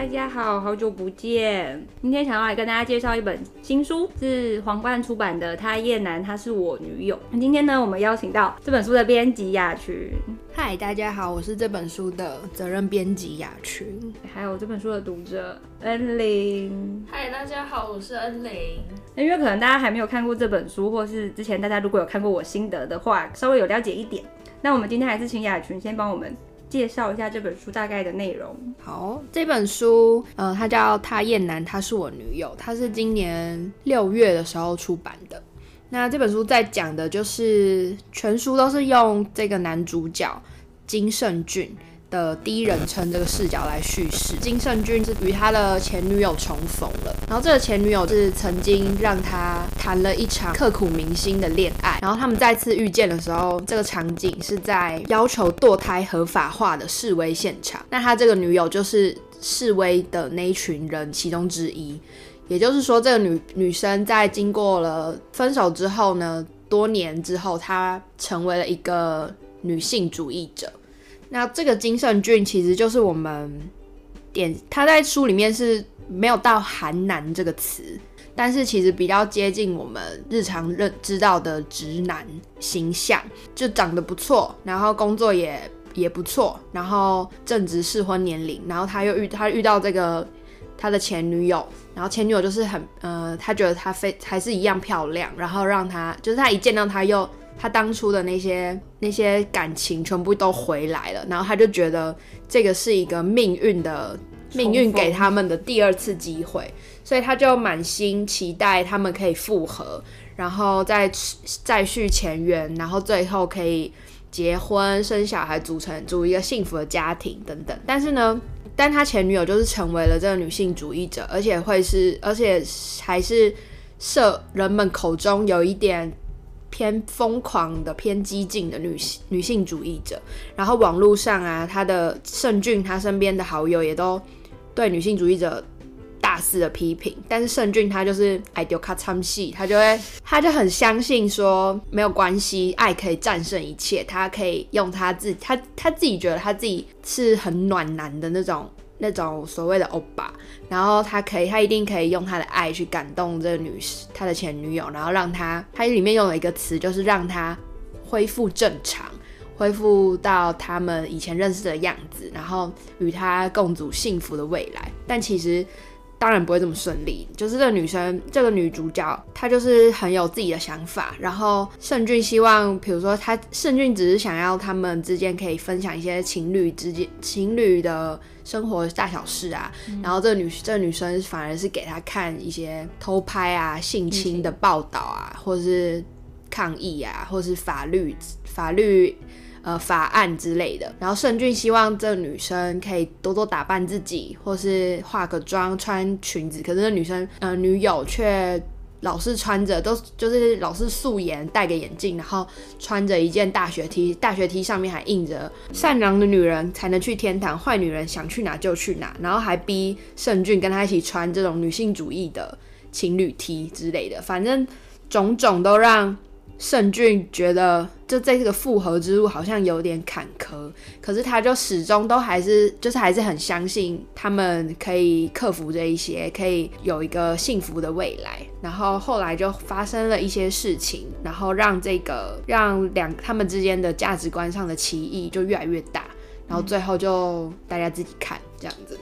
大家好，好久不见。今天想要来跟大家介绍一本新书，是皇冠出版的《他叶男，她是我女友》。那今天呢，我们邀请到这本书的编辑雅群。嗨，大家好，我是这本书的责任编辑雅群，还有这本书的读者恩玲。嗨，大家好，我是恩玲。因为可能大家还没有看过这本书，或是之前大家如果有看过我心得的话，稍微有了解一点。那我们今天还是请雅群先帮我们。介绍一下这本书大概的内容。好，这本书，呃，它叫《他燕南，她是我女友》，它是今年六月的时候出版的。那这本书在讲的就是，全书都是用这个男主角金圣俊的第一人称这个视角来叙事，金圣俊是与他的前女友重逢了，然后这个前女友是曾经让他谈了一场刻骨铭心的恋爱，然后他们再次遇见的时候，这个场景是在要求堕胎合法化的示威现场，那他这个女友就是示威的那一群人其中之一，也就是说，这个女女生在经过了分手之后呢，多年之后，她成为了一个女性主义者。那这个金圣俊其实就是我们点，他在书里面是没有到韩男这个词，但是其实比较接近我们日常认知道的直男形象，就长得不错，然后工作也也不错，然后正值适婚年龄，然后他又遇他遇到这个他的前女友，然后前女友就是很呃，他觉得他非还是一样漂亮，然后让他就是他一见到他又。他当初的那些那些感情全部都回来了，然后他就觉得这个是一个命运的命运给他们的第二次机会，所以他就满心期待他们可以复合，然后再再续前缘，然后最后可以结婚生小孩，组成组一个幸福的家庭等等。但是呢，但他前女友就是成为了这个女性主义者，而且会是而且还是社人们口中有一点。偏疯狂的、偏激进的女性女性主义者，然后网络上啊，他的圣俊他身边的好友也都对女性主义者大肆的批评，但是圣俊他就是爱丢卡参戏，他就会他就很相信说没有关系，爱可以战胜一切，他可以用他自己他他自己觉得他自己是很暖男的那种。那种所谓的欧巴，然后他可以，他一定可以用他的爱去感动这个女，他的前女友，然后让他，他里面用了一个词，就是让他恢复正常，恢复到他们以前认识的样子，然后与他共组幸福的未来。但其实。当然不会这么顺利，就是这个女生，这个女主角，她就是很有自己的想法。然后圣俊希望，比如说他圣俊只是想要他们之间可以分享一些情侣之间情侣的生活大小事啊。嗯、然后这个女这个女生反而是给他看一些偷拍啊、性侵的报道啊，嗯、或者是抗议啊，或者是法律法律。呃，法案之类的。然后圣俊希望这女生可以多多打扮自己，或是化个妆、穿裙子。可是那女生，呃，女友却老是穿着，都就是老是素颜，戴个眼镜，然后穿着一件大学 T，大学 T 上面还印着“善良的女人才能去天堂，坏女人想去哪就去哪”，然后还逼圣俊跟她一起穿这种女性主义的情侣 T 之类的。反正种种都让。圣俊觉得，就在这个复合之路好像有点坎坷，可是他就始终都还是，就是还是很相信他们可以克服这一些，可以有一个幸福的未来。然后后来就发生了一些事情，然后让这个让两他们之间的价值观上的歧义就越来越大。然后最后就大家自己看这样子。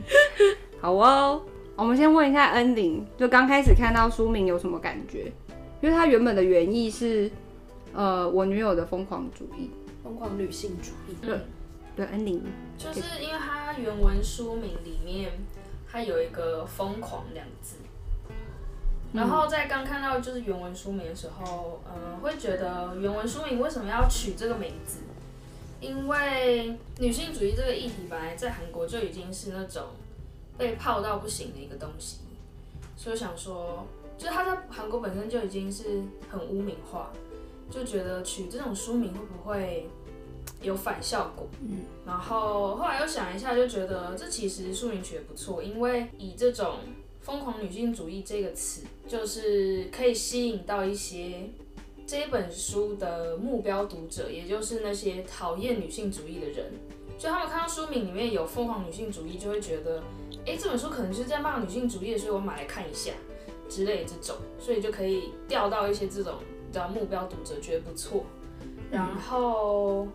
好哦，我们先问一下恩玲，就刚开始看到书名有什么感觉？因为它原本的原意是，呃，我女友的疯狂主义，疯狂女性主义。对，对，恩玲，就是因为它原文书名里面它有一个“疯狂”两字，然后在刚看到就是原文书名的时候，呃，会觉得原文书名为什么要取这个名字？因为女性主义这个议题本来在韩国就已经是那种被泡到不行的一个东西，所以想说。就是他在韩国本身就已经是很污名化，就觉得取这种书名会不会有反效果？嗯，然后后来又想一下，就觉得这其实书名取得不错，因为以这种疯狂女性主义这个词，就是可以吸引到一些这一本书的目标读者，也就是那些讨厌女性主义的人。就他们看到书名里面有疯狂女性主义，就会觉得，哎，这本书可能就是在骂女性主义的，所以我买来看一下之类的这种，所以就可以钓到一些这种比较目标读者，觉得不错。然后，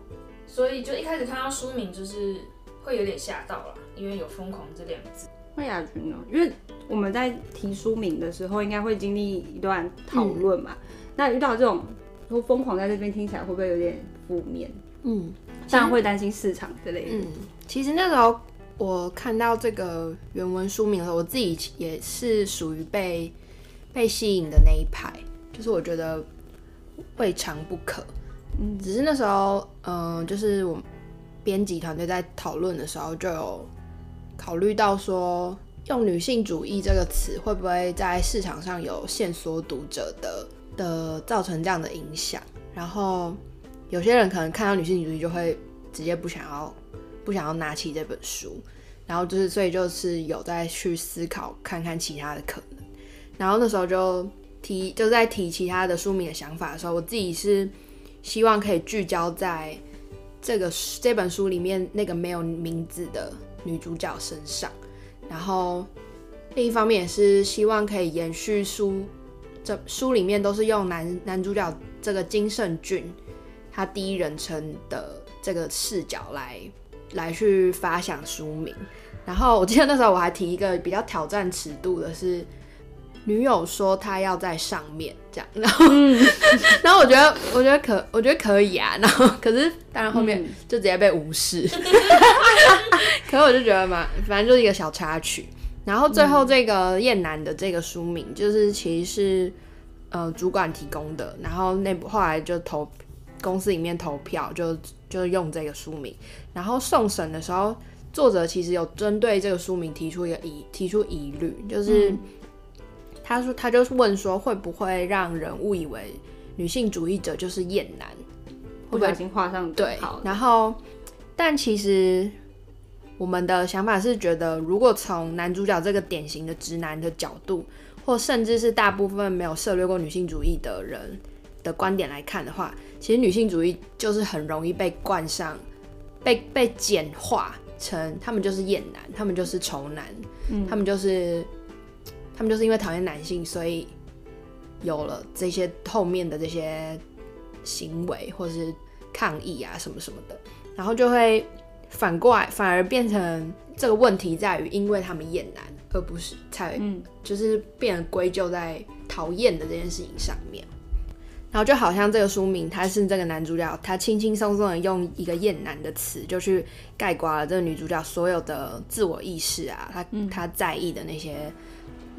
所以就一开始看到书名就是会有点吓到了，因为有“疯狂”这两个字。会亚军呢？因为我们在提书名的时候，应该会经历一段讨论嘛。嗯、那遇到这种说疯狂，在这边听起来会不会有点负面？嗯，当然会担心市场之类的。嗯，其实那时候我看到这个原文书名的时候，我自己也是属于被被吸引的那一排，就是我觉得未尝不可。嗯，只是那时候，嗯、呃，就是我编辑团队在讨论的时候就有。考虑到说用女性主义这个词会不会在市场上有限缩读者的的造成这样的影响，然后有些人可能看到女性主义就会直接不想要不想要拿起这本书，然后就是所以就是有在去思考看看其他的可能，然后那时候就提就在提其他的书名的想法的时候，我自己是希望可以聚焦在这个这本书里面那个没有名字的。女主角身上，然后另一方面也是希望可以延续书，这书里面都是用男男主角这个金圣俊他第一人称的这个视角来来去发想书名。然后我记得那时候我还提一个比较挑战尺度的是，女友说她要在上面这样，然后、嗯、然后我觉得我觉得可我觉得可以啊，然后可是当然后面就直接被无视。嗯 可是我就觉得嘛，反正就是一个小插曲。然后最后这个燕南的这个书名，就是其实是呃主管提供的，然后内部后来就投公司里面投票，就就用这个书名。然后送审的时候，作者其实有针对这个书名提出一个疑提出疑虑，就是他说他就是问说，会不会让人误以为女性主义者就是厌男，会不会已经画上对？然后但其实。我们的想法是觉得，如果从男主角这个典型的直男的角度，或甚至是大部分没有涉略过女性主义的人的观点来看的话，其实女性主义就是很容易被冠上、被被简化成他们就是厌男，他们就是丑男，嗯，他们就是他们就是因为讨厌男性，所以有了这些后面的这些行为或是抗议啊什么什么的，然后就会。反过来，反而变成这个问题在于，因为他们厌男，而不是才，嗯，就是变成归咎在讨厌的这件事情上面。然后就好像这个书名，他是这个男主角，他轻轻松松的用一个厌男的词，就去概括了这个女主角所有的自我意识啊，他他在意的那些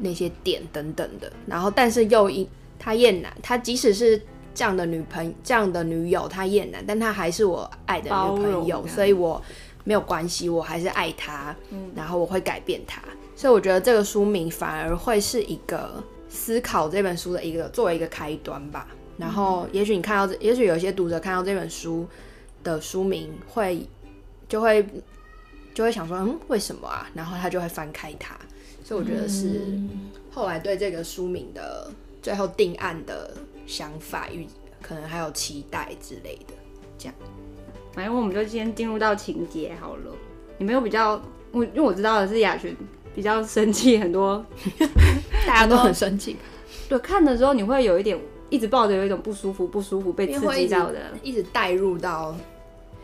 那些点等等的。然后，但是又因他厌男，他即使是这样的女朋友，这样的女友，他厌男，但他还是我爱的女朋友，所以我没有关系，我还是爱他，嗯，然后我会改变他，所以我觉得这个书名反而会是一个思考这本书的一个作为一个开端吧。然后，也许你看到这，也许有些读者看到这本书的书名会就会就会想说，嗯，为什么啊？然后他就会翻开它，所以我觉得是后来对这个书名的最后定案的。想法与可能还有期待之类的，这样。反正我们就先进入到情节好了。你没有比较，我因为我知道的是雅群比较生气，很多 大家都很生气。对，看的时候你会有一点一直抱着有一种不舒服、不舒服被刺激到的，一直带入到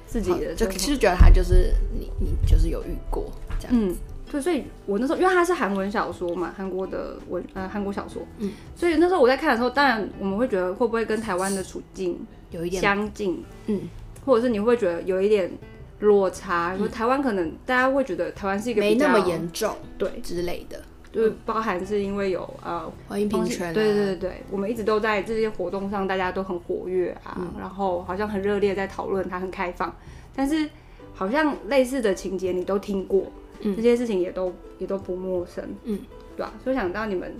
自己的，就其实觉得他就是你，你就是有遇过这样子。嗯对，所以我那时候，因为它是韩文小说嘛，韩国的文呃韩国小说，嗯，所以那时候我在看的时候，当然我们会觉得会不会跟台湾的处境有一点相近，嗯，或者是你会觉得有一点落差，说、嗯、台湾可能大家会觉得台湾是一个没那么严重，对之类的，就是包含是因为有呃欢迎平权，对对对对，我们一直都在这些活动上，大家都很活跃啊，嗯、然后好像很热烈在讨论，它很开放，但是好像类似的情节你都听过。嗯、这些事情也都也都不陌生，嗯，对吧、啊？所以想到你们，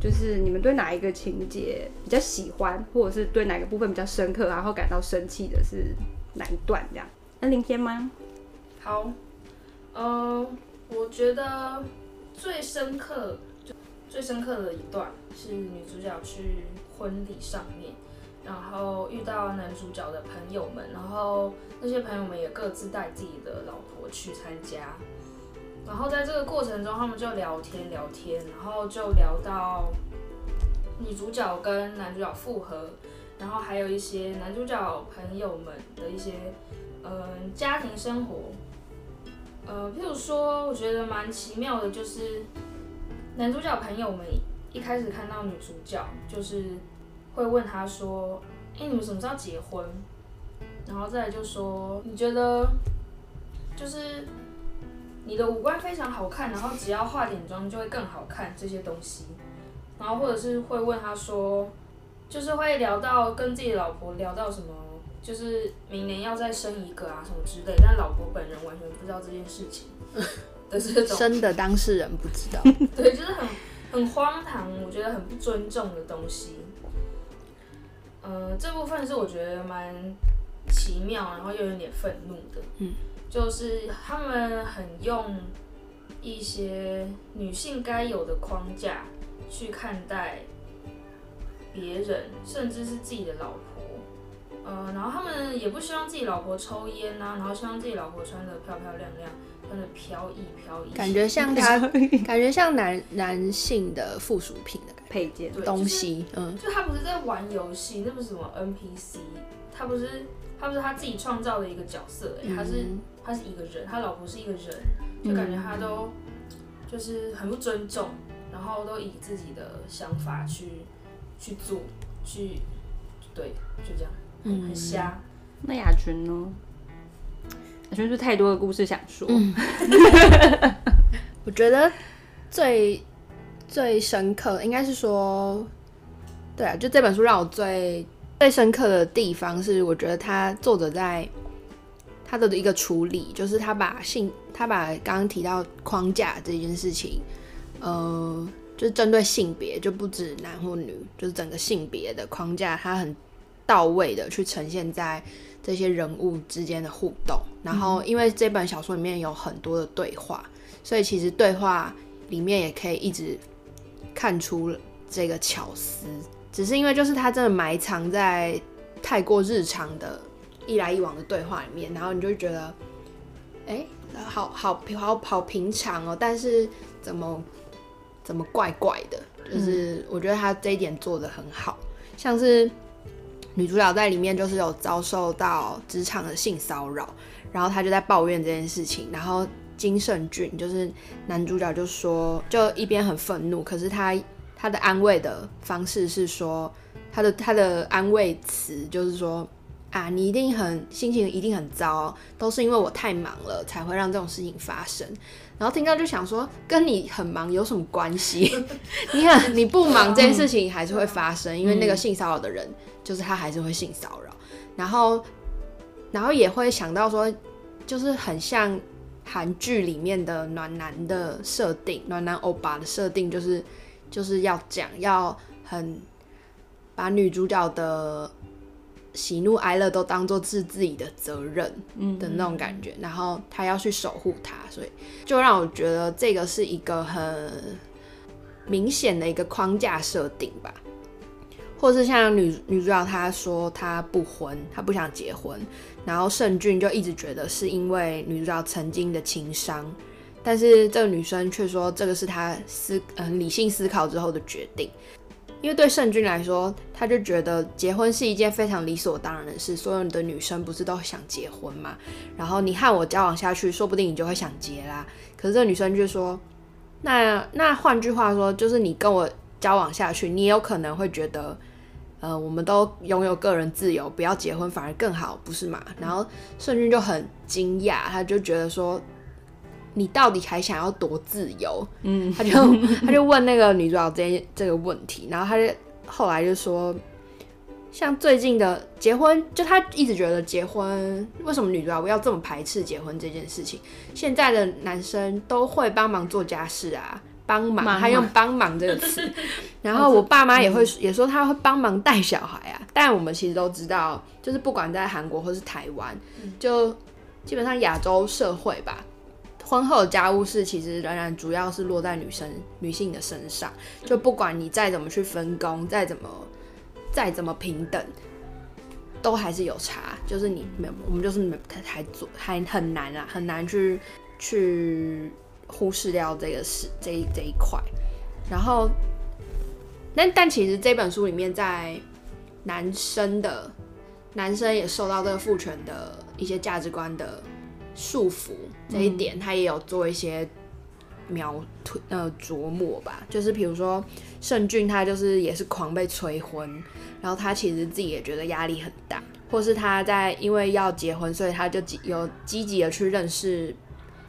就是你们对哪一个情节比较喜欢，或者是对哪个部分比较深刻，然后感到生气的是哪一段？这样，那林天吗？好，呃，我觉得最深刻，就最深刻的一段是女主角去婚礼上面，然后遇到男主角的朋友们，然后那些朋友们也各自带自己的老婆去参加。然后在这个过程中，他们就聊天聊天，然后就聊到女主角跟男主角复合，然后还有一些男主角朋友们的一些嗯、家庭生活，呃，譬如说，我觉得蛮奇妙的，就是男主角朋友们一开始看到女主角，就是会问他说：“哎，你们什么时候结婚？”然后再来就说：“你觉得就是。”你的五官非常好看，然后只要化点妆就会更好看这些东西，然后或者是会问他说，就是会聊到跟自己老婆聊到什么，就是明年要再生一个啊什么之类，但老婆本人完全不知道这件事情。的这种。生的当事人不知道，对，就是很很荒唐，我觉得很不尊重的东西。呃，这部分是我觉得蛮奇妙，然后又有点愤怒的，嗯。就是他们很用一些女性该有的框架去看待别人，甚至是自己的老婆。呃，然后他们也不希望自己老婆抽烟啊，然后希望自己老婆穿的漂漂亮亮，穿的飘逸飘逸。感觉像他，感觉像男男性的附属品的配件东西。就是、嗯，就他不是在玩游戏，那不是什么 NPC，他不是。他不是他自己创造的一个角色，哎，他是他是一个人，他老婆是一个人，就感觉他都就是很不尊重，然后都以自己的想法去去做，去对，就这样，嗯，很瞎。那雅群呢？雅群是太多的故事想说？嗯、我觉得最最深刻应该是说，对啊，就这本书让我最。最深刻的地方是，我觉得他作者在他的一个处理，就是他把性，他把刚刚提到框架这件事情，呃，就是针对性别，就不止男或女，就是整个性别的框架，他很到位的去呈现在这些人物之间的互动。然后，因为这本小说里面有很多的对话，所以其实对话里面也可以一直看出这个巧思。只是因为就是他真的埋藏在太过日常的一来一往的对话里面，然后你就会觉得，哎，好好好好平常哦，但是怎么怎么怪怪的，就是我觉得他这一点做的很好，像是女主角在里面就是有遭受到职场的性骚扰，然后她就在抱怨这件事情，然后金圣俊就是男主角就说，就一边很愤怒，可是他。他的安慰的方式是说，他的他的安慰词就是说啊，你一定很心情一定很糟，都是因为我太忙了才会让这种事情发生。然后听到就想说，跟你很忙有什么关系？你看你不忙这件事情还是会发生，因为那个性骚扰的人就是他还是会性骚扰。然后然后也会想到说，就是很像韩剧里面的暖男的设定，暖男欧巴的设定就是。就是要讲，要很把女主角的喜怒哀乐都当做是自己的责任的那种感觉，然后他要去守护她，所以就让我觉得这个是一个很明显的一个框架设定吧。或是像女女主角她说她不婚，她不想结婚，然后圣俊就一直觉得是因为女主角曾经的情伤。但是这个女生却说，这个是她思嗯理性思考之后的决定，因为对圣君来说，他就觉得结婚是一件非常理所当然的事，所有的女生不是都想结婚吗？然后你和我交往下去，说不定你就会想结啦。可是这个女生就说，那那换句话说，就是你跟我交往下去，你也有可能会觉得，呃，我们都拥有个人自由，不要结婚反而更好，不是吗？然后圣君就很惊讶，他就觉得说。你到底还想要多自由？嗯，他就 他就问那个女主角这这个问题，然后他就后来就说，像最近的结婚，就他一直觉得结婚，为什么女主角要这么排斥结婚这件事情？现在的男生都会帮忙做家事啊，帮忙，他用帮忙这个词，然后我爸妈也会也说他会帮忙带小孩啊，但我们其实都知道，就是不管在韩国或是台湾，就基本上亚洲社会吧。婚后的家务事其实仍然主要是落在女生、女性的身上，就不管你再怎么去分工，再怎么、再怎么平等，都还是有差，就是你没有，我们就是没还还做还很难啊，很难去去忽视掉这个事这这一块。然后，但但其实这本书里面，在男生的男生也受到这个父权的一些价值观的束缚这一点，他也有做一些描呃琢磨吧。就是比如说盛俊，他就是也是狂被催婚。然后他其实自己也觉得压力很大，或是他在因为要结婚，所以他就有积极的去认识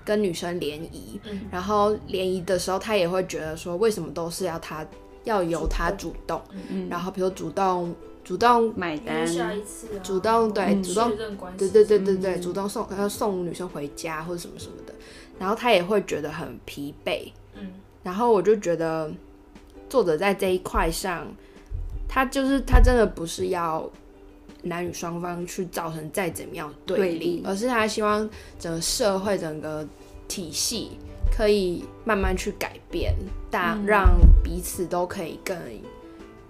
跟女生联谊。嗯、然后联谊的时候，他也会觉得说，为什么都是要他要由他主动？主动嗯、然后比如主动主动买单，啊、主动对、嗯、主动对对对对对，嗯、主动送要送女生回家或者什么什么的。然后他也会觉得很疲惫。嗯、然后我就觉得作者在这一块上。他就是他，真的不是要男女双方去造成再怎么样对立，对立，而是他希望整个社会、整个体系可以慢慢去改变，但让彼此都可以更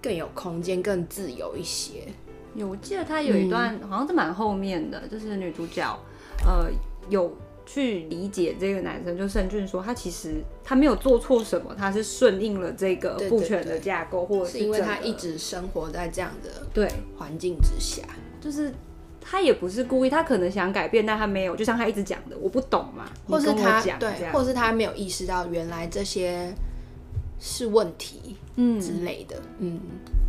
更有空间、更自由一些。有，我记得他有一段好像是蛮后面的，嗯、就是女主角呃有。去理解这个男生，就盛俊说他其实他没有做错什么，他是顺应了这个父权的架构，或者是，是因为他一直生活在这样的对环境之下，就是他也不是故意，他可能想改变，但他没有，就像他一直讲的，我不懂嘛，或是他对，或是他没有意识到原来这些是问题，嗯之类的，嗯。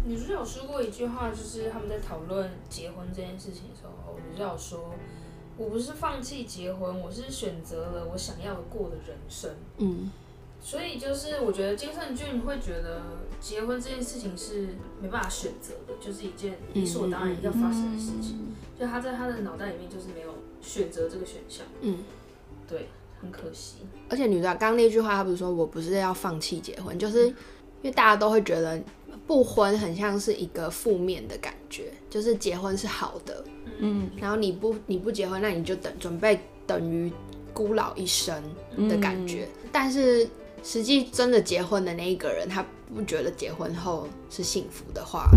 女主角有说过一句话，就是他们在讨论结婚这件事情的时候，女主角说。我不是放弃结婚，我是选择了我想要过的人生。嗯，所以就是我觉得金圣俊会觉得结婚这件事情是没办法选择的，就是一件理所当然要发生的事情。嗯嗯嗯、就他在他的脑袋里面就是没有选择这个选项。嗯，对，很可惜。而且女的刚刚那句话，她不是说我不是要放弃结婚，就是因为大家都会觉得不婚很像是一个负面的感觉，就是结婚是好的。嗯，然后你不你不结婚，那你就等准备等于孤老一生的感觉。嗯、但是实际真的结婚的那一个人，他不觉得结婚后是幸福的话，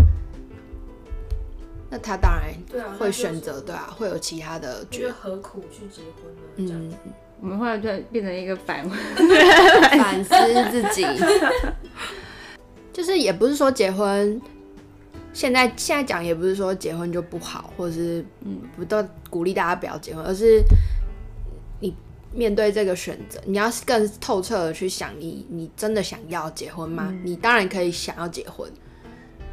那他当然会选择对啊，会有其他的觉得何苦去结婚呢？嗯，我们后来就变成一个反反思自己，就是也不是说结婚。现在现在讲也不是说结婚就不好，或者是嗯，不都鼓励大家不要结婚，而是你面对这个选择，你要更透彻的去想你，你你真的想要结婚吗？嗯、你当然可以想要结婚，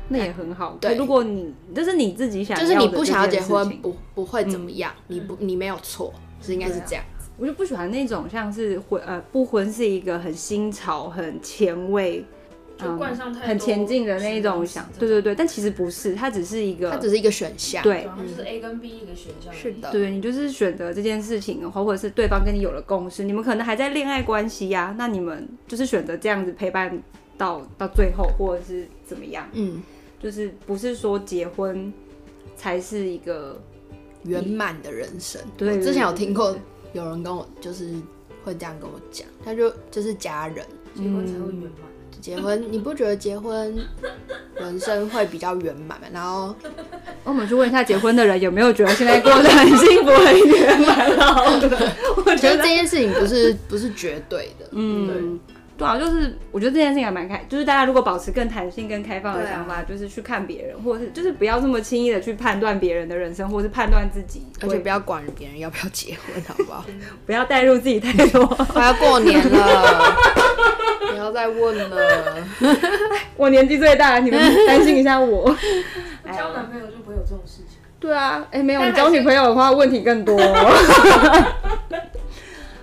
那也很好。对，如果你这、就是你自己想要，就是你不想要结婚，不不会怎么样，嗯、你不你没有错，是应该是这样。我就不喜欢那种像是婚呃不婚是一个很新潮、很前卫。嗯、很前进的那一种想，对对对，但其实不是，它只是一个，它只是一个选项，对，就是 A 跟 B 一个选项，是的，对，你就是选择这件事情，或或者是对方跟你有了共识，你们可能还在恋爱关系呀、啊，那你们就是选择这样子陪伴到到最后，或者是怎么样，嗯，就是不是说结婚才是一个圆满的人生，对，之前有听过有人跟我就是会这样跟我讲，他就就是家人结婚才会圆满。结婚，你不觉得结婚 人生会比较圆满吗？然后我们去问一下结婚的人有没有觉得现在过得很幸福、很圆满了。我觉得这件事情不是不是绝对的。嗯，对，对啊，就是我觉得这件事情还蛮开，就是大家如果保持更弹性、更开放的想法，就是去看别人，或者是就是不要这么轻易的去判断别人的人生，或者是判断自己，而且不要管别人要不要结婚，好不好？不要带入自己太多。快要过年了。不要再问了，我年纪最大，你们担心一下我。交男朋友就不会有这种事情。对啊，哎、欸，没有，你交女朋友的话问题更多。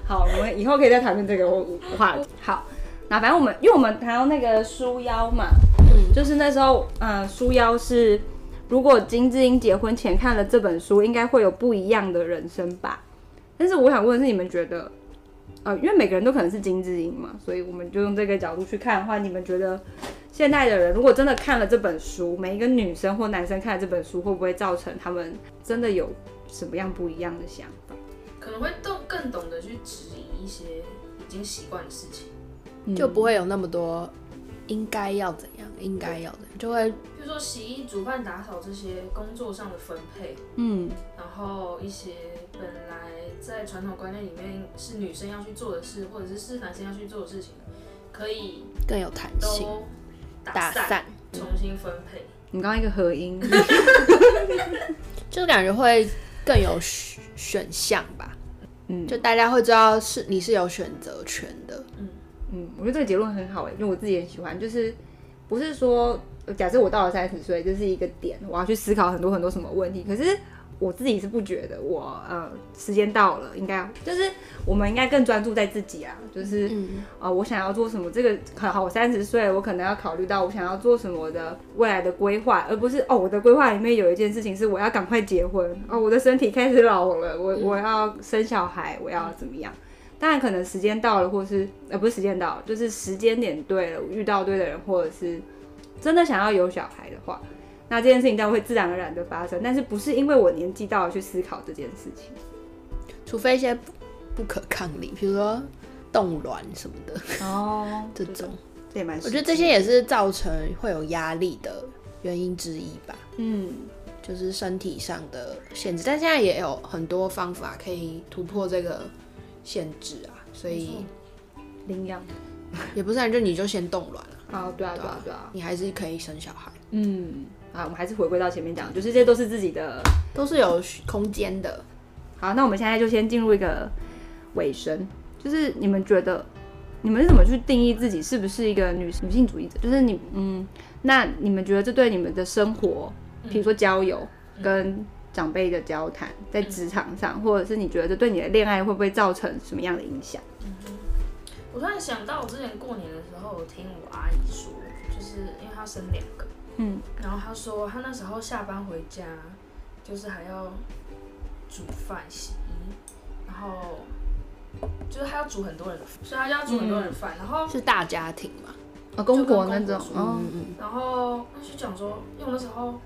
好，我们以后可以再谈论这个话题。好，那反正我们，因为我们谈到那个书腰嘛，嗯，就是那时候，嗯、呃，书腰是如果金智英结婚前看了这本书，应该会有不一样的人生吧。但是我想问的是，你们觉得？呃，因为每个人都可能是金智英嘛，所以我们就用这个角度去看的话，你们觉得现代的人如果真的看了这本书，每一个女生或男生看了这本书，会不会造成他们真的有什么样不一样的想法？可能会更更懂得去质疑一些已经习惯的事情，就不会有那么多应该要怎样，应该要怎样，就会比如说洗衣、煮饭、打扫这些工作上的分配，嗯，然后一些本来在传统观念里面是女生要去做的事，或者是是男生要去做的事情，可以更有弹性，都打打散，重新分配。你刚刚一个合音，就感觉会更有选选项吧。嗯，就大家会知道是你是有选择权的。嗯嗯，我觉得这个结论很好哎，因为我自己也喜欢，就是不是说假设我到了三十岁，这是一个点，我要去思考很多很多什么问题，可是。我自己是不觉得我，我呃时间到了，应该就是我们应该更专注在自己啊，就是、啊、呃我想要做什么，这个很好，我三十岁，我可能要考虑到我想要做什么的未来的规划，而不是哦我的规划里面有一件事情是我要赶快结婚，哦我的身体开始老了，我我要生小孩，我要怎么样？当然可能时间到了，或是呃不是时间到了，就是时间点对了，遇到对的人，或者是真的想要有小孩的话。那这件事情当然会自然而然的发生，但是不是因为我年纪到了去思考这件事情，除非一些不不可抗力，比如说冻卵什么的哦，这种这也蛮，我觉得这些也是造成会有压力的原因之一吧。嗯，就是身体上的限制，但现在也有很多方法可以突破这个限制啊，所以领养也不是，就你就先冻卵了啊，对啊对啊对啊，你还是可以生小孩，嗯。啊，我们还是回归到前面讲，就是这些都是自己的，都是有空间的。好，那我们现在就先进入一个尾声，就是你们觉得，你们是怎么去定义自己是不是一个女女性主义者？就是你，嗯，那你们觉得这对你们的生活，比如说交友、跟长辈的交谈，在职场上，或者是你觉得这对你的恋爱会不会造成什么样的影响？嗯，我突然想到，我之前过年的时候，我听我阿姨说，就是因为她生两个。嗯，然后她说她那时候下班回家，就是还要煮饭、洗衣，然后就是她要煮很多人的，所以她就要煮很多人的饭，嗯、然后是大家庭嘛，啊，公婆那种，嗯嗯，然后她就讲说，因为我那时候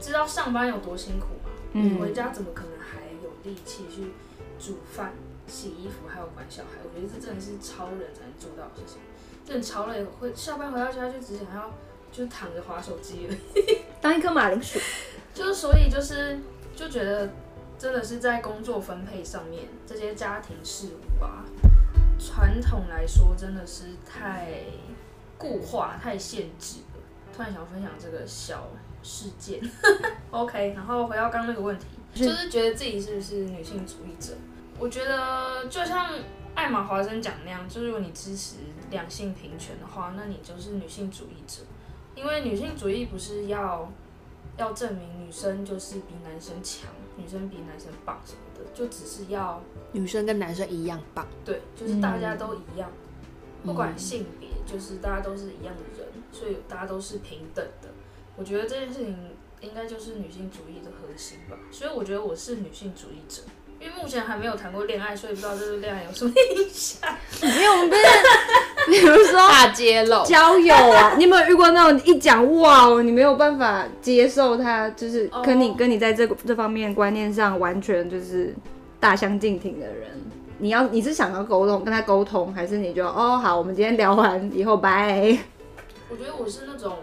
知道上班有多辛苦嘛，嗯，回家怎么可能还有力气去煮饭、洗衣服，还有管小孩？我觉得这真的是超人才能做到的事情，真的超累，会下班回到家就只想要。就躺着划手机当一颗马铃薯。就是所以就是就觉得真的是在工作分配上面，这些家庭事务啊，传统来说真的是太固化、太限制了。突然想分享这个小事件，OK。然后回到刚刚那个问题，就是觉得自己是不是女性主义者？我觉得就像艾玛华生讲那样，就是如果你支持两性平权的话，那你就是女性主义者。因为女性主义不是要要证明女生就是比男生强，女生比男生棒什么的，就只是要女生跟男生一样棒。对，就是大家都一样，嗯、不管性别，就是大家都是一样的人，所以大家都是平等的。我觉得这件事情应该就是女性主义的核心吧。所以我觉得我是女性主义者。因为目前还没有谈过恋爱，所以不知道这个恋爱有什么影响。没有，我们不是，比如说大揭露交友啊，你有没有遇过那种一讲哇，你没有办法接受他，就是跟你、oh. 跟你在这这方面观念上完全就是大相径庭的人？你要你是想要沟通跟他沟通，还是你就哦好，我们今天聊完以后拜？我觉得我是那种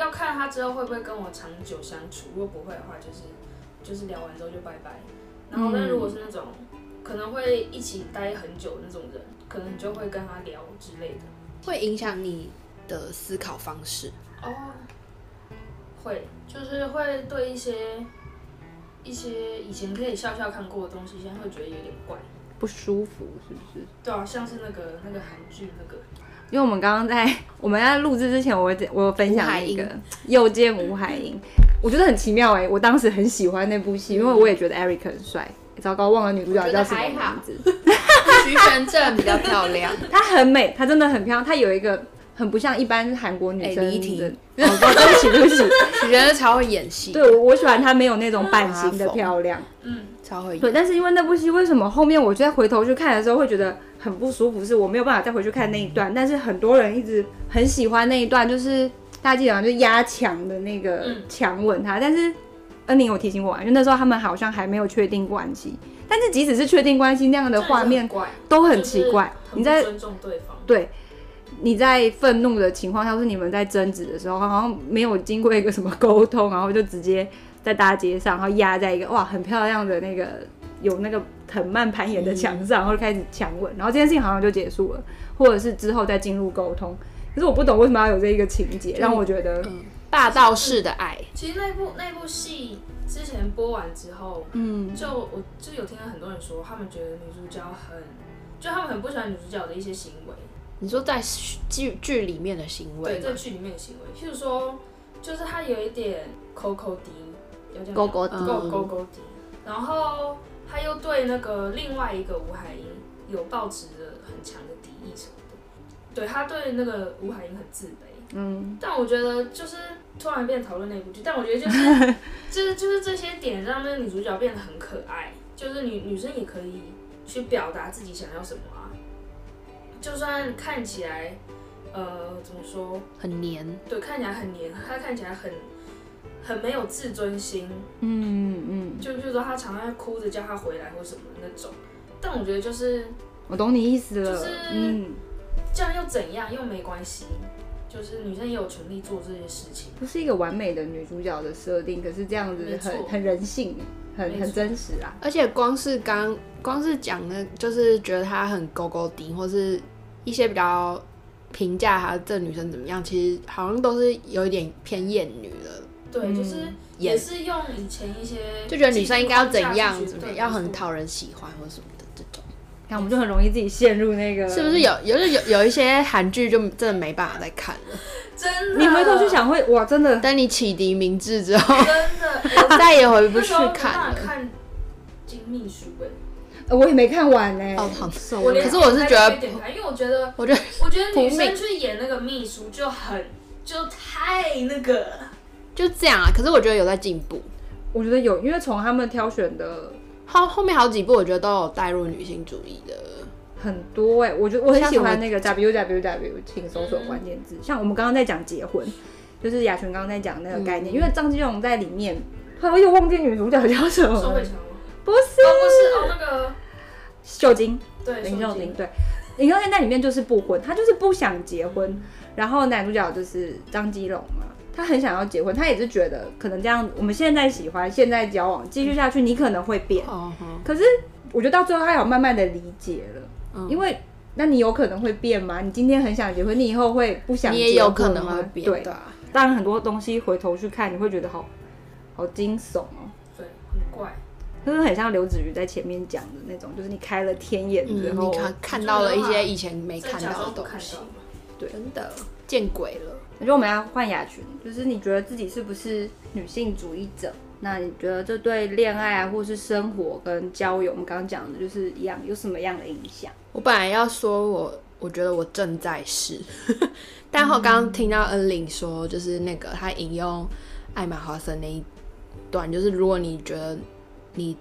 要看他之后会不会跟我长久相处，如果不会的话，就是就是聊完之后就拜拜。然后，但如果是那种可能会一起待很久那种人，可能你就会跟他聊之类的，会影响你的思考方式哦。会，就是会对一些一些以前可以笑笑看过的东西，现在会觉得有点怪，不舒服，是不是？对啊，像是那个那个韩剧那个，因为我们刚刚在 我们在录制之前，我我有分享一个《又见吴海英》。我觉得很奇妙哎、欸，我当时很喜欢那部戏，因为我也觉得 Eric 很帅。糟糕，忘了女主角叫什么名字。徐玄正比较漂亮，她很美，她真的很漂亮。她有一个很不像一般韩国女生的。欸、对不起，对不起，徐玄正超会演戏。对，我我喜欢她没有那种版型的漂亮。嗯，超会演。对，但是因为那部戏，为什么后面我就在回头去看的时候会觉得很不舒服？是我没有办法再回去看那一段，但是很多人一直很喜欢那一段，就是。大家记得就压墙的那个强吻他，嗯、但是恩宁有提醒我，因为那时候他们好像还没有确定关系。但是即使是确定关系，那样的画面都很奇怪。你在尊重对方，对，你在愤怒的情况下，或是你们在争执的时候，好像没有经过一个什么沟通，然后就直接在大街上，然后压在一个哇很漂亮的那个有那个藤蔓攀岩的墙上，然后就开始强吻，然后这件事情好像就结束了，或者是之后再进入沟通。可是我不懂为什么要有这一个情节，让我觉得、嗯、霸道式的爱。其实那部那部戏之前播完之后，嗯，就我就有听到很多人说，他们觉得女主角很，就他们很不喜欢女主角的一些行为。你说在剧剧里面的行为？对，在剧里面的行为，譬如说，就是他有一点抠抠滴，有点勾勾滴，勾勾勾滴，然后他又对那个另外一个吴海英有抱持着很强的敌意什么的，对他对那个吴海英很自卑。嗯，但我觉得就是突然变讨论那部剧，但我觉得就是 就是就是这些点让那个女主角变得很可爱，就是女女生也可以去表达自己想要什么啊。就算看起来，呃，怎么说，很黏，对，看起来很黏，她看起来很很没有自尊心，嗯嗯，就就是说他常常哭着叫他回来或什么的那种，但我觉得就是，我懂你意思了，就是，嗯，这样又怎样，又没关系，就是女生也有权利做这些事情，不是一个完美的女主角的设定，可是这样子很很人性。很很真实啊，而且光是刚光是讲的，就是觉得她很勾勾顶，或是一些比较评价她这女生怎么样，其实好像都是有一点偏厌女的。对，就是也是用以前一些就觉得女生应该要怎样，怎么样，要很讨人喜欢或什么的这种。那我们就很容易自己陷入那个，是不是有有有有一些韩剧就真的没办法再看了？真的，你回头去想会哇，真的。等你启迪明智之后，真的再也回不去看了。看金秘书哎，我也没看完呢。哦，好瘦。可是我是觉得，因为我觉得，我觉得，我觉得女生去演那个秘书就很就太那个，就这样啊。可是我觉得有在进步，我觉得有，因为从他们挑选的后后面好几部，我觉得都有带入女性主义的。很多哎、欸，我觉得我很喜欢那个 W W W，请搜索关键字。像我们刚刚在讲结婚，就是雅群刚刚在讲那个概念，嗯、因为张基龙在里面，我又忘记女主角叫什么，宋慧乔不是，哦不是哦那个秀晶，对林秀晶，对，林秀晶在里面就是不婚，她就是不想结婚，嗯、然后男主角就是张基龙嘛，他很想要结婚，他也是觉得可能这样，我们现在喜欢，现在交往继续下去，你可能会变，嗯、可是我觉得到最后他有慢慢的理解了。因为，那你有可能会变吗？你今天很想结婚，你以后会不想结婚吗？你也有可能会变。对，当然很多东西回头去看，你会觉得好好惊悚哦。对，很怪，就是很像刘子瑜在前面讲的那种，就是你开了天眼之后，你看看到了一些以前没看到的东西。对，真的见鬼了。我觉得我们要换雅群，就是你觉得自己是不是女性主义者？那你觉得这对恋爱啊，或是生活跟交友，我们刚刚讲的就是一样，有什么样的影响？我本来要说我，我觉得我正在试，但我刚刚听到恩玲说，就是那个她引用艾玛华森那一段，就是如果你觉得你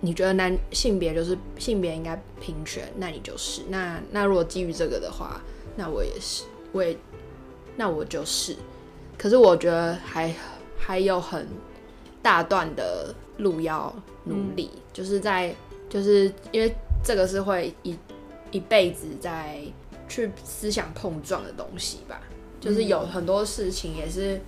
你觉得男性别就是性别应该平权，那你就是。那那如果基于这个的话，那我也是，我也那我就是。可是我觉得还还有很。大段的路要努力，嗯、就是在就是因为这个是会一一辈子在去思想碰撞的东西吧，就是有很多事情也是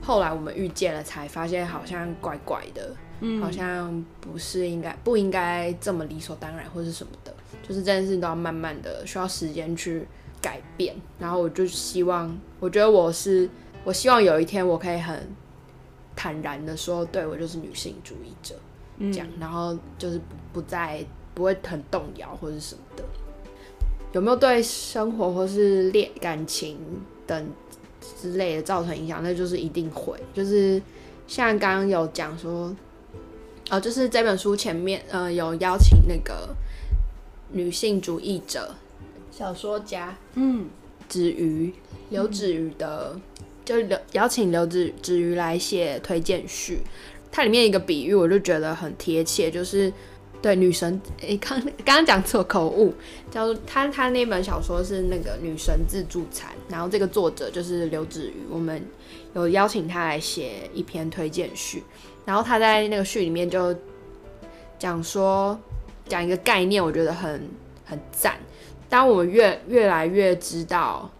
后来我们遇见了才发现好像怪怪的，嗯、好像不是应该不应该这么理所当然或是什么的，就是这件事情都要慢慢的需要时间去改变，然后我就希望，我觉得我是我希望有一天我可以很。坦然的说，对，我就是女性主义者，这样，嗯、然后就是不再不会很动摇或者什么的。有没有对生活或是恋感情等之类的造成影响？那就是一定会。就是像刚刚有讲说，哦，就是这本书前面呃有邀请那个女性主义者小说家，嗯，子瑜刘子瑜的。嗯就刘邀请刘子子瑜来写推荐序，它里面一个比喻我就觉得很贴切，就是对女神，诶，刚刚刚讲错口误，叫做他他那本小说是那个女神自助餐，然后这个作者就是刘子瑜，我们有邀请他来写一篇推荐序，然后他在那个序里面就讲说讲一个概念，我觉得很很赞。当我们越越来越知道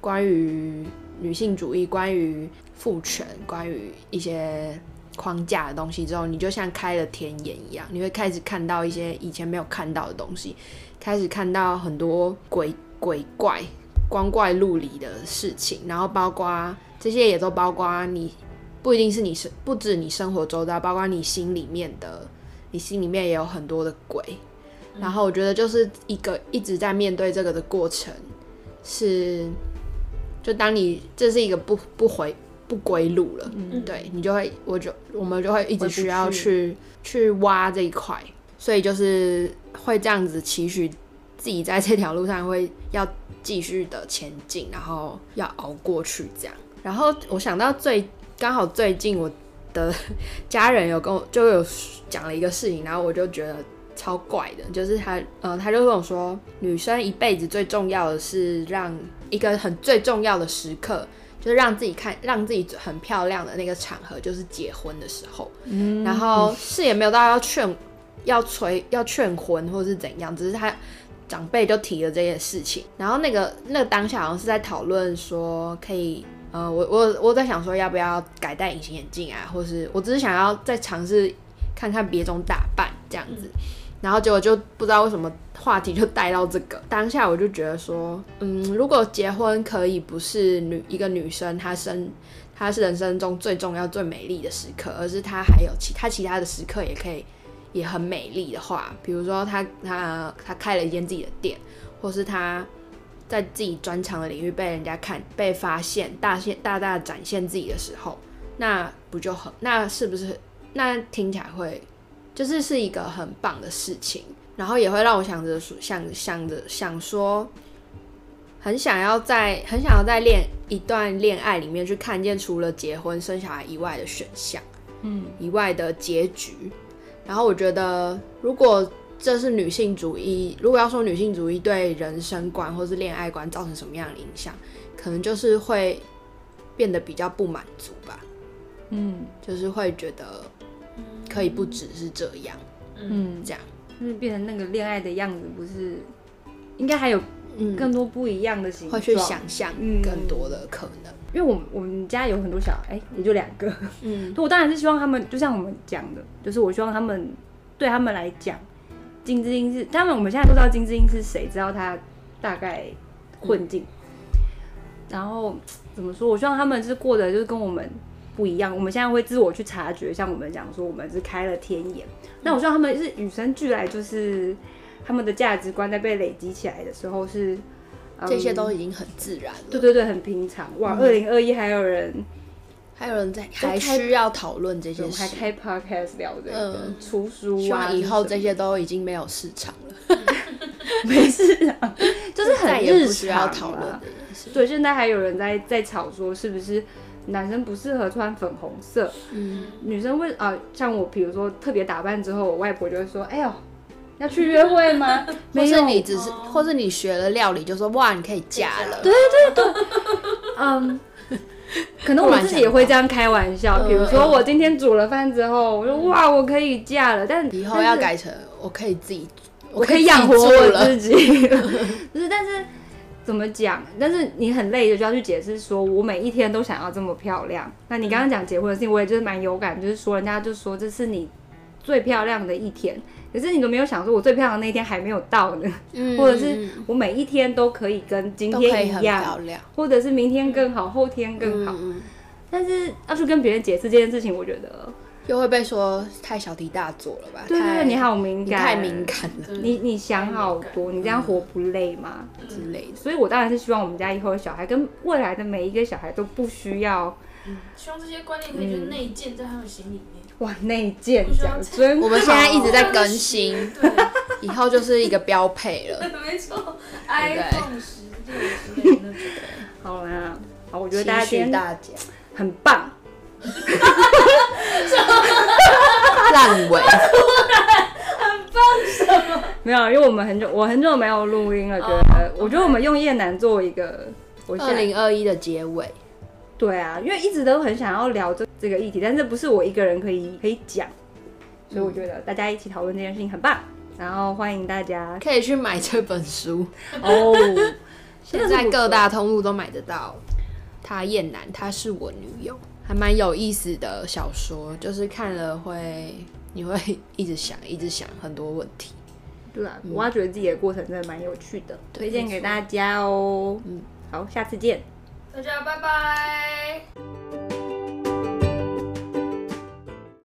关于女性主义、关于父权、关于一些框架的东西之后，你就像开了天眼一样，你会开始看到一些以前没有看到的东西，开始看到很多鬼鬼怪、光怪陆离的事情，然后包括这些也都包括你不一定是你生，不止你生活周遭，包括你心里面的，你心里面也有很多的鬼。然后我觉得就是一个一直在面对这个的过程，是就当你这是一个不不回不归路了，嗯，对你就会，我就我们就会一直需要去去，去挖这一块，所以就是会这样子期许自己在这条路上会要继续的前进，然后要熬过去这样。然后我想到最刚好最近我的 家人有跟我就有讲了一个事情，然后我就觉得。超怪的，就是他，呃，他就跟我说，女生一辈子最重要的是让一个很最重要的时刻，就是让自己看，让自己很漂亮的那个场合，就是结婚的时候。嗯，然后是也没有到要劝、要催、要劝婚或是怎样，只是他长辈就提了这件事情。然后那个那个当下好像是在讨论说，可以，呃，我我我在想说要不要改戴隐形眼镜啊，或是我只是想要再尝试看看别种打扮这样子。嗯然后结果就不知道为什么话题就带到这个，当下我就觉得说，嗯，如果结婚可以不是女一个女生她生她是人生中最重要最美丽的时刻，而是她还有其他其他的时刻也可以也很美丽的话，比如说她她她开了一间自己的店，或是她在自己专长的领域被人家看被发现，大现大大展现自己的时候，那不就很那是不是那听起来会？就是是一个很棒的事情，然后也会让我想着想想着想说，很想要在很想要在恋一段恋爱里面去看见除了结婚生小孩以外的选项，嗯，以外的结局。然后我觉得，如果这是女性主义，如果要说女性主义对人生观或是恋爱观造成什么样的影响，可能就是会变得比较不满足吧，嗯，就是会觉得。可以不只是这样，嗯，这样。就是变成那个恋爱的样子，不是应该还有更多不一样的形状，会去想象更多的可能。嗯、因为我们我们家有很多小孩，欸、也就两个，嗯，我当然是希望他们，就像我们讲的，就是我希望他们对他们来讲，金智英是他们，我们现在不知道金智英是谁，知道他大概困境，嗯、然后怎么说？我希望他们是过得就是跟我们。不一样，我们现在会自我去察觉，像我们讲说，我们是开了天眼。那我希望他们是与生俱来，就是他们的价值观在被累积起来的时候是，嗯、这些都已经很自然了。对对对，很平常。哇，二零二一还有人，还有人在，还需要讨论这些事，还开 podcast 聊这个，嗯、出书啊。以后这些都已经没有市场了，没事啊，就是很日常要讨论的。对，现在还有人在在吵说是不是？男生不适合穿粉红色，嗯，女生会啊，像我，比如说特别打扮之后，我外婆就会说：“哎呦，要去约会吗？” 或是你只是，或是你学了料理，就说：“哇，你可以嫁了。”对对对，嗯，可能我自己也会这样开玩笑。比如说我今天煮了饭之后，我说：“哇，我可以嫁了。”但以后要改成我可以自己，我可以养活我自己。不是，但是。怎么讲？但是你很累的就要去解释，说我每一天都想要这么漂亮。那你刚刚讲结婚的事情，我也就是蛮有感，就是说人家就说这是你最漂亮的一天，可是你都没有想说，我最漂亮的那一天还没有到呢，嗯、或者是我每一天都可以跟今天一样，或者是明天更好，后天更好。嗯、但是要去跟别人解释这件事情，我觉得。又会被说太小题大做了吧？对对对，你好敏感，太敏感了。你你想好多，你这样活不累吗？之类的。所以我当然是希望我们家以后的小孩跟未来的每一个小孩都不需要。希望这些观念可以就内建在他们心里面。哇，内建讲真我们现在一直在更新，以后就是一个标配了。没错，iPhone 十六好啦，好，我觉得大家今天大家很棒。烂尾，很棒什么？没有，因为我们很久，我很久没有录音了，觉得，我觉得我们用厌男做一个二零二一的结尾。对啊，因为一直都很想要聊这这个议题，但是不是我一个人可以可以讲，所以我觉得大家一起讨论这件事情很棒。然后欢迎大家可以去买这本书 哦，现在各大通路都买得到。他厌男，他是我女友，还蛮有意思的小说，就是看了会你会一直想，一直想很多问题。对啊，挖掘自己的过程真的蛮有趣的，推荐给大家哦。嗯，好，下次见，大家拜拜。